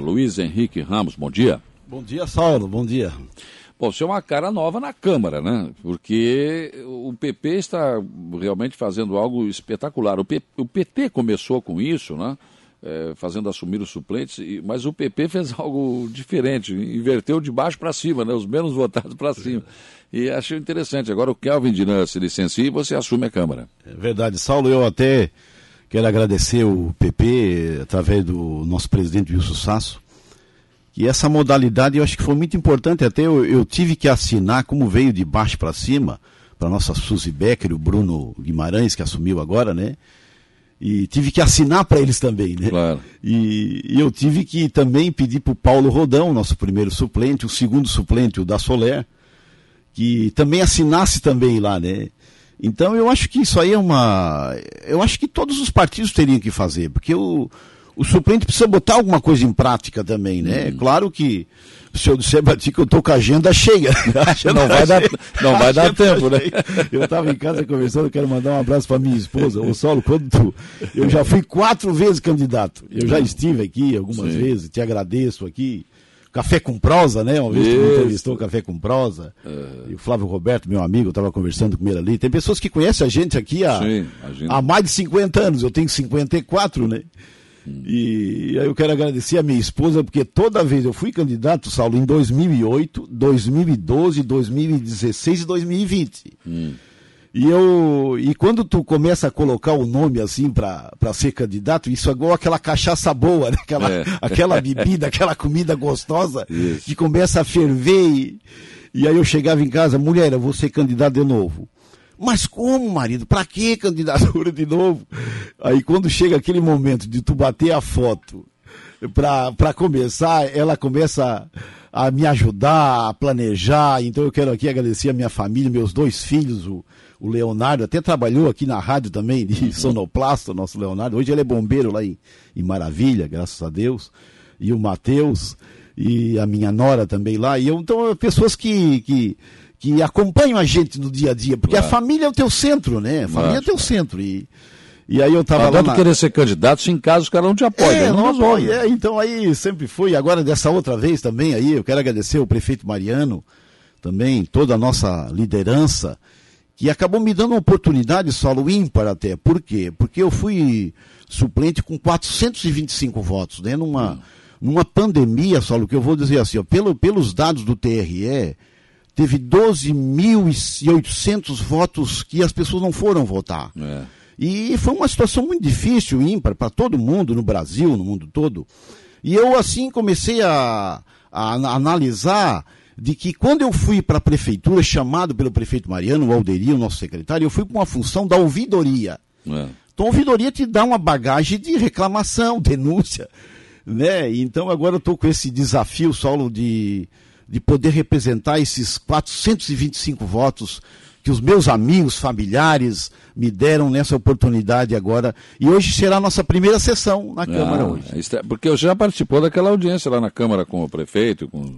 Luiz Henrique Ramos, bom dia. Bom dia, Saulo, bom dia. Bom, você é uma cara nova na Câmara, né? Porque o PP está realmente fazendo algo espetacular. O, P, o PT começou com isso, né? É, fazendo assumir os suplentes, mas o PP fez algo diferente, inverteu de baixo para cima, né? os menos votados para cima. E achei interessante. Agora o Kelvin Dinan se licencia e você assume a Câmara. É verdade, Saulo, eu até quero agradecer o PP, através do nosso presidente Wilson Sasso, que essa modalidade eu acho que foi muito importante. Até eu, eu tive que assinar, como veio de baixo para cima, para nossa Suzy Becker, o Bruno Guimarães, que assumiu agora, né? E tive que assinar para eles também, né? Claro. E, e, eu tive que também pedir para o Paulo Rodão, nosso primeiro suplente, o segundo suplente, o da Soler, que também assinasse também lá, né? Então eu acho que isso aí é uma. Eu acho que todos os partidos teriam que fazer, porque o. O suplente precisa botar alguma coisa em prática também, né? Hum. Claro que se eu disser pra ti que eu tô com a agenda cheia. Não vai, dar, não vai dar tempo, né? Eu estava em casa conversando, quero mandar um abraço para minha esposa. Ô Solo, quando tu. Eu já fui quatro vezes candidato. Eu já estive aqui algumas Sim. vezes, te agradeço aqui. Café com prosa, né? Uma vez que me entrevistou Café com prosa. É. E o Flávio Roberto, meu amigo, estava conversando com ele ali. Tem pessoas que conhecem a gente aqui há, Sim, há mais de 50 anos. Eu tenho 54, né? E aí eu quero agradecer a minha esposa, porque toda vez eu fui candidato, Saulo, em 2008, 2012, 2016 e 2020. Hum. E eu e quando tu começa a colocar o nome assim para ser candidato, isso é igual aquela cachaça boa, né? aquela, é. aquela bebida, aquela comida gostosa isso. que começa a ferver. E, e aí eu chegava em casa, mulher, eu vou ser candidato de novo. Mas como, marido? Para que candidatura de novo? Aí quando chega aquele momento de tu bater a foto para começar, ela começa a, a me ajudar, a planejar. Então eu quero aqui agradecer a minha família, meus dois filhos, o, o Leonardo, até trabalhou aqui na rádio também, de sonoplasta, nosso Leonardo. Hoje ele é bombeiro lá em, em Maravilha, graças a Deus. E o Matheus, e a minha nora também lá. E eu, então, pessoas que, que que acompanham a gente no dia a dia, porque claro. a família é o teu centro, né? A família é o teu centro. E, e aí eu estava lá. Na... querer ser candidato se em caso os caras não te apoiam. É, não, não apoia. É, então aí sempre foi. Agora dessa outra vez também aí, eu quero agradecer o prefeito Mariano, também toda a nossa liderança, que acabou me dando uma oportunidade solo ímpar até. Por quê? Porque eu fui suplente com 425 votos, né? Numa, hum. numa pandemia, solo, que eu vou dizer assim, ó, pelo, pelos dados do TRE, teve 12.800 votos que as pessoas não foram votar. É. E foi uma situação muito difícil, ímpar, para todo mundo, no Brasil, no mundo todo. E eu, assim, comecei a, a, a analisar de que quando eu fui para a prefeitura, chamado pelo prefeito Mariano, o Alderi, o nosso secretário, eu fui com uma função da ouvidoria. É. Então, a ouvidoria te dá uma bagagem de reclamação, denúncia. Né? Então, agora eu estou com esse desafio, solo de de poder representar esses 425 votos que os meus amigos, familiares me deram nessa oportunidade agora. E hoje será a nossa primeira sessão na Câmara ah, hoje. É, porque você já participou daquela audiência lá na Câmara com o prefeito, com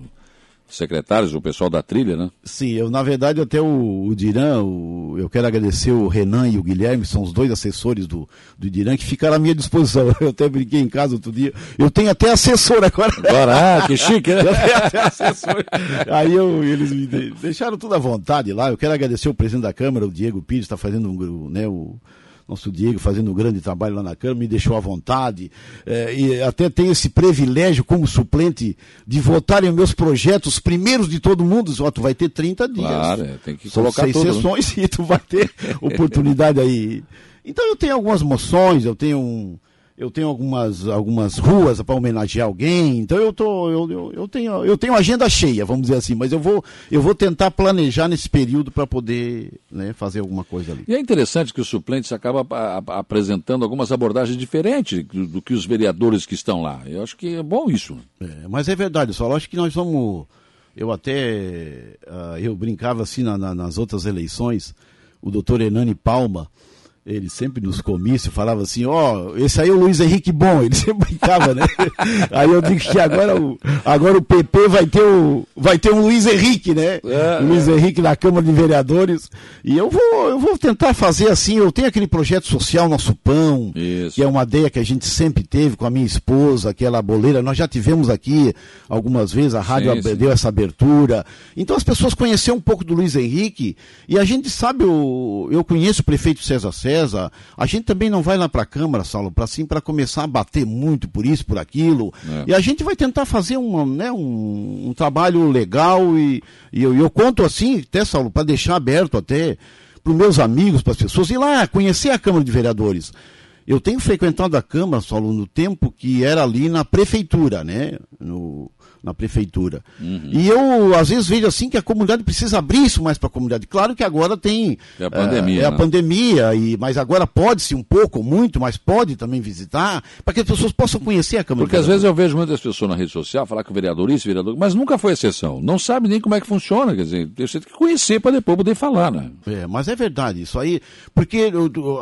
secretários, o pessoal da trilha, né? Sim, eu na verdade até o, o Diran, o, eu quero agradecer o Renan e o Guilherme, são os dois assessores do, do Diran que ficaram à minha disposição. Eu até brinquei em casa outro dia. Eu tenho até assessor agora. Agora, ah, que chique, né? Eu tenho até assessor. Aí eu, eles me deixaram tudo à vontade lá. Eu quero agradecer o presidente da Câmara, o Diego Pires, está fazendo um, né, o nosso Diego fazendo um grande trabalho lá na Câmara, me deixou à vontade. É, e até tenho esse privilégio como suplente de votar em meus projetos, primeiros de todo mundo. Ó, tu vai ter 30 dias. Claro, é, tem que colocar seis tudo, né? sessões né? e tu vai ter oportunidade aí. Então eu tenho algumas moções, eu tenho um eu tenho algumas, algumas ruas para homenagear alguém, então eu, tô, eu, eu, eu, tenho, eu tenho agenda cheia, vamos dizer assim, mas eu vou, eu vou tentar planejar nesse período para poder né, fazer alguma coisa ali. E é interessante que os suplentes acabam apresentando algumas abordagens diferentes do, do, que os vereadores que estão lá. Eu acho que é bom isso. É, mas é verdade, só acho que nós vamos. Eu até. Uh, eu brincava assim na, na, nas outras eleições, o doutor Enani Palma ele sempre nos comícios falava assim, ó, oh, esse aí é o Luiz Henrique bom, ele sempre brincava, né? aí eu digo que agora o, agora o PP vai ter, o, vai ter um Luiz Henrique, né? É, Luiz é. Henrique na Câmara de Vereadores. E eu vou, eu vou tentar fazer assim, eu tenho aquele projeto social Nosso Pão, Isso. que é uma ideia que a gente sempre teve com a minha esposa, aquela boleira, nós já tivemos aqui algumas vezes, a rádio sim, sim. deu essa abertura. Então as pessoas conheceram um pouco do Luiz Henrique, e a gente sabe, eu, eu conheço o prefeito César César, A gente também não vai lá para a Câmara, Saulo, para assim, para começar a bater muito por isso, por aquilo. É. E a gente vai tentar fazer uma, né, um, um trabalho legal e, e eu, eu conto assim, até, Saulo, para deixar aberto até para os meus amigos, para as pessoas, ir lá conhecer a Câmara de Vereadores. Eu tenho frequentado a Câmara, Saulo, no tempo que era ali na prefeitura, né? No, na prefeitura. Uhum. E eu, às vezes, vejo assim que a comunidade precisa abrir isso mais para a comunidade. Claro que agora tem. É a pandemia. É, é a né? pandemia, e, mas agora pode-se um pouco, muito, mas pode também visitar, para que as pessoas possam conhecer a Câmara. Porque às vezes eu vejo muitas pessoas na rede social falar que o vereador isso, vereador, mas nunca foi exceção. Não sabe nem como é que funciona, quer dizer, você tem que conhecer para depois poder falar, né? É, mas é verdade, isso aí, porque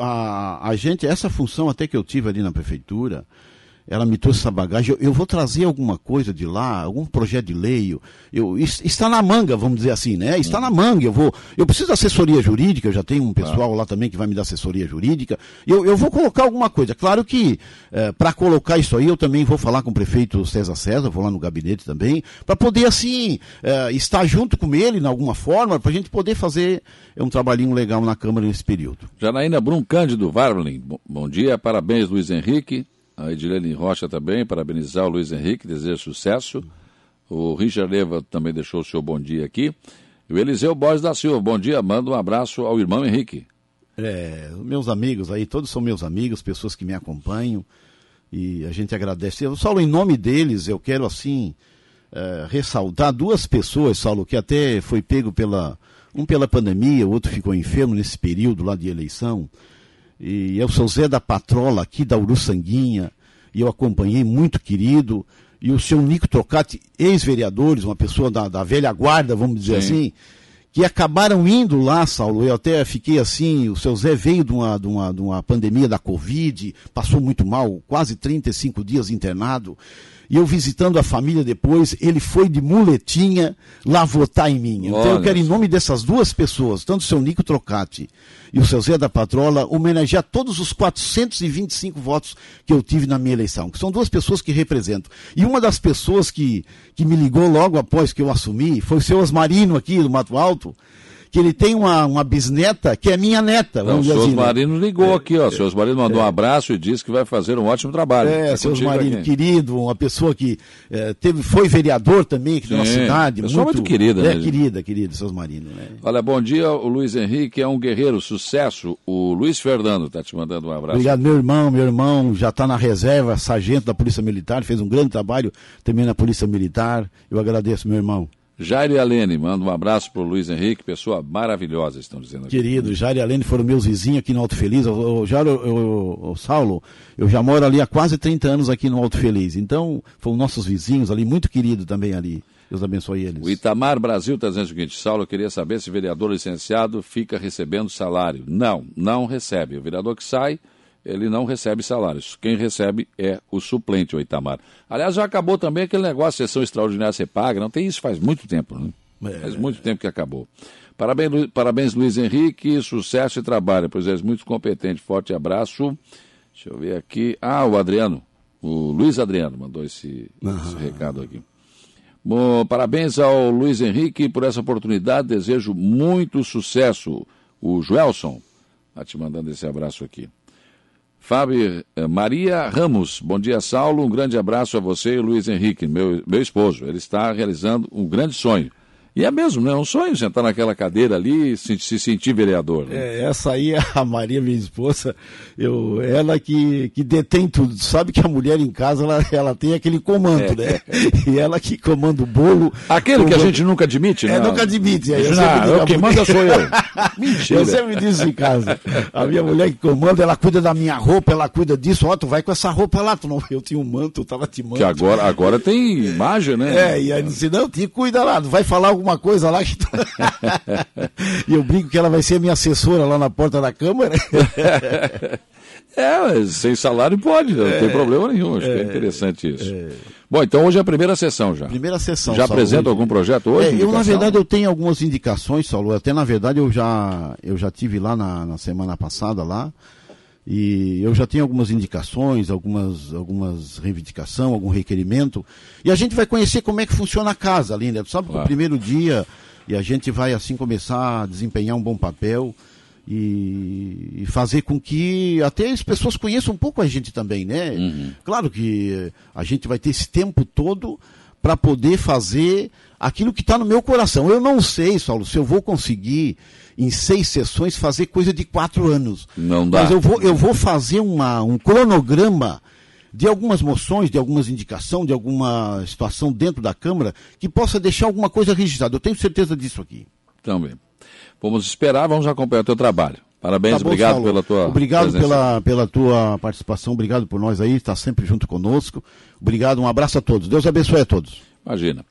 a, a gente, essa função até que eu tive ali na prefeitura, ela me trouxe essa bagagem. Eu, eu, vou trazer alguma coisa de lá, algum projeto de lei. Eu, eu, está na manga, vamos dizer assim, né? Está na manga. Eu vou. Eu preciso de assessoria jurídica. Eu já tenho um pessoal lá também que vai me dar assessoria jurídica. Eu, eu vou colocar alguma coisa. Claro que é, para colocar isso aí, eu também vou falar com o prefeito César César. Vou lá no gabinete também para poder assim é, estar junto com ele, de alguma forma, para a gente poder fazer um trabalhinho legal na Câmara nesse período. Janaína Brum Cândido Varlin. Bom dia, parabéns, Luiz Henrique. A Edilene Rocha também, parabenizar o Luiz Henrique, desejo sucesso. O Richard Leva também deixou o seu bom dia aqui. E o Eliseu Borges da Silva, bom dia, manda um abraço ao irmão Henrique. É, meus amigos aí, todos são meus amigos, pessoas que me acompanham. E a gente agradece. Eu, Saulo, em nome deles, eu quero assim é, ressaltar duas pessoas, Saulo, que até foi pego pela. Um pela pandemia, o outro ficou enfermo nesse período lá de eleição. E eu sou Zé da Patrola, aqui da Uruçanguinha, e eu acompanhei, muito querido. E o seu Nico Trocati, ex-vereadores, uma pessoa da, da velha guarda, vamos dizer Sim. assim, que acabaram indo lá, Saulo. Eu até fiquei assim, o seu Zé veio de uma, de uma, de uma pandemia da Covid, passou muito mal, quase 35 dias internado. E eu visitando a família depois, ele foi de muletinha lá votar em mim. Então Olha. eu quero, em nome dessas duas pessoas, tanto o seu Nico Trocati e o seu Zé da Patrola, homenagear todos os 425 votos que eu tive na minha eleição, que são duas pessoas que representam. E uma das pessoas que, que me ligou logo após que eu assumi foi o seu Osmarino aqui do Mato Alto, que ele tem uma, uma bisneta que é minha neta. Não, o senhor assim, né? Marino né? ligou é, aqui, ó. O senhor Marino mandou é, um abraço e disse que vai fazer um ótimo trabalho. É, tá senhor Marino, querido, uma pessoa que é, teve, foi vereador também aqui Sim, da cidade. Pessoa muito, muito querida, é, né? querida, querida, senhor Marino. Né? Olha, bom dia, o Luiz Henrique é um guerreiro, sucesso. O Luiz Fernando está te mandando um abraço. Obrigado, meu irmão, meu irmão já está na reserva, sargento da Polícia Militar, fez um grande trabalho também na Polícia Militar. Eu agradeço, meu irmão. Jair e Alene, manda um abraço para o Luiz Henrique, pessoa maravilhosa, estão dizendo aqui. Querido, Jair e Alene foram meus vizinhos aqui no Alto Feliz. O, Jair, o, o, Saulo, eu já moro ali há quase 30 anos aqui no Alto Feliz. Então, foram nossos vizinhos ali, muito querido também ali. Deus abençoe eles. O Itamar Brasil está dizendo o seguinte, Saulo, eu queria saber se o vereador licenciado fica recebendo salário. Não, não recebe. O vereador que sai ele não recebe salários. Quem recebe é o suplente, o Itamar. Aliás, já acabou também aquele negócio, sessão extraordinária você paga, não tem isso faz muito tempo, né? É. Faz muito tempo que acabou. Parabéns, Lu... Parabéns, Luiz Henrique, sucesso e trabalho, pois és muito competente. Forte abraço. Deixa eu ver aqui. Ah, o Adriano, o Luiz Adriano mandou esse, esse recado aqui. Bom, parabéns ao Luiz Henrique por essa oportunidade, desejo muito sucesso. O Joelson está te mandando esse abraço aqui. Fábio eh, Maria Ramos, bom dia, Saulo. Um grande abraço a você e Luiz Henrique, meu, meu esposo. Ele está realizando um grande sonho. E é mesmo, né? É um sonho sentar naquela cadeira ali e se, se sentir vereador. Né? É, essa aí é a Maria, minha esposa, eu, ela que, que detém tudo. Sabe que a mulher em casa, ela, ela tem aquele comando, é. né? E ela que comanda o bolo. Aquele que a gente nunca admite, né? É, nunca admite. Eu não, eu, quem manda sou eu. Mentira. Eu sempre disse em casa. A minha mulher que comanda, ela cuida da minha roupa, ela cuida disso. Ó, tu vai com essa roupa lá. Tu não... Eu tinha um manto, eu tava te manto. Que agora, agora tem imagem, né? É, e aí disse, não, te cuida lá. Tu vai falar alguma coisa lá que. e eu brinco que ela vai ser minha assessora lá na porta da Câmara. É, sem salário pode, não é, tem problema nenhum. Acho é, que é interessante isso. É. Bom, então hoje é a primeira sessão já. Primeira sessão. Já apresenta algum projeto hoje? É, eu, na verdade, eu tenho algumas indicações, Saulo. Até, na verdade, eu já, eu já tive lá na, na semana passada lá. E eu já tenho algumas indicações, algumas, algumas reivindicação, algum requerimento. E a gente vai conhecer como é que funciona a casa ali, né? Sabe, claro. no primeiro dia, e a gente vai assim começar a desempenhar um bom papel e, e, fazer com que até as pessoas conheçam um pouco a gente também, né? Uhum. Claro que a gente vai ter esse tempo todo para poder fazer aquilo que está no meu coração. Eu não sei, Saulo, se eu vou conseguir em seis sessões fazer coisa de quatro anos. Não dá. Mas eu vou, eu vou fazer uma, um cronograma de algumas moções, de algumas indicações, de alguma situação dentro da Câmara que possa deixar alguma coisa registrada. Eu tenho certeza disso aqui. Também. Vamos esperar, vamos acompanhar o teu trabalho. Parabéns, tá bom, obrigado Saulo. pela tua Obrigado pela, pela tua participação, obrigado por nós aí, estar sempre junto conosco. Obrigado, um abraço a todos. Deus abençoe a todos. Imagina.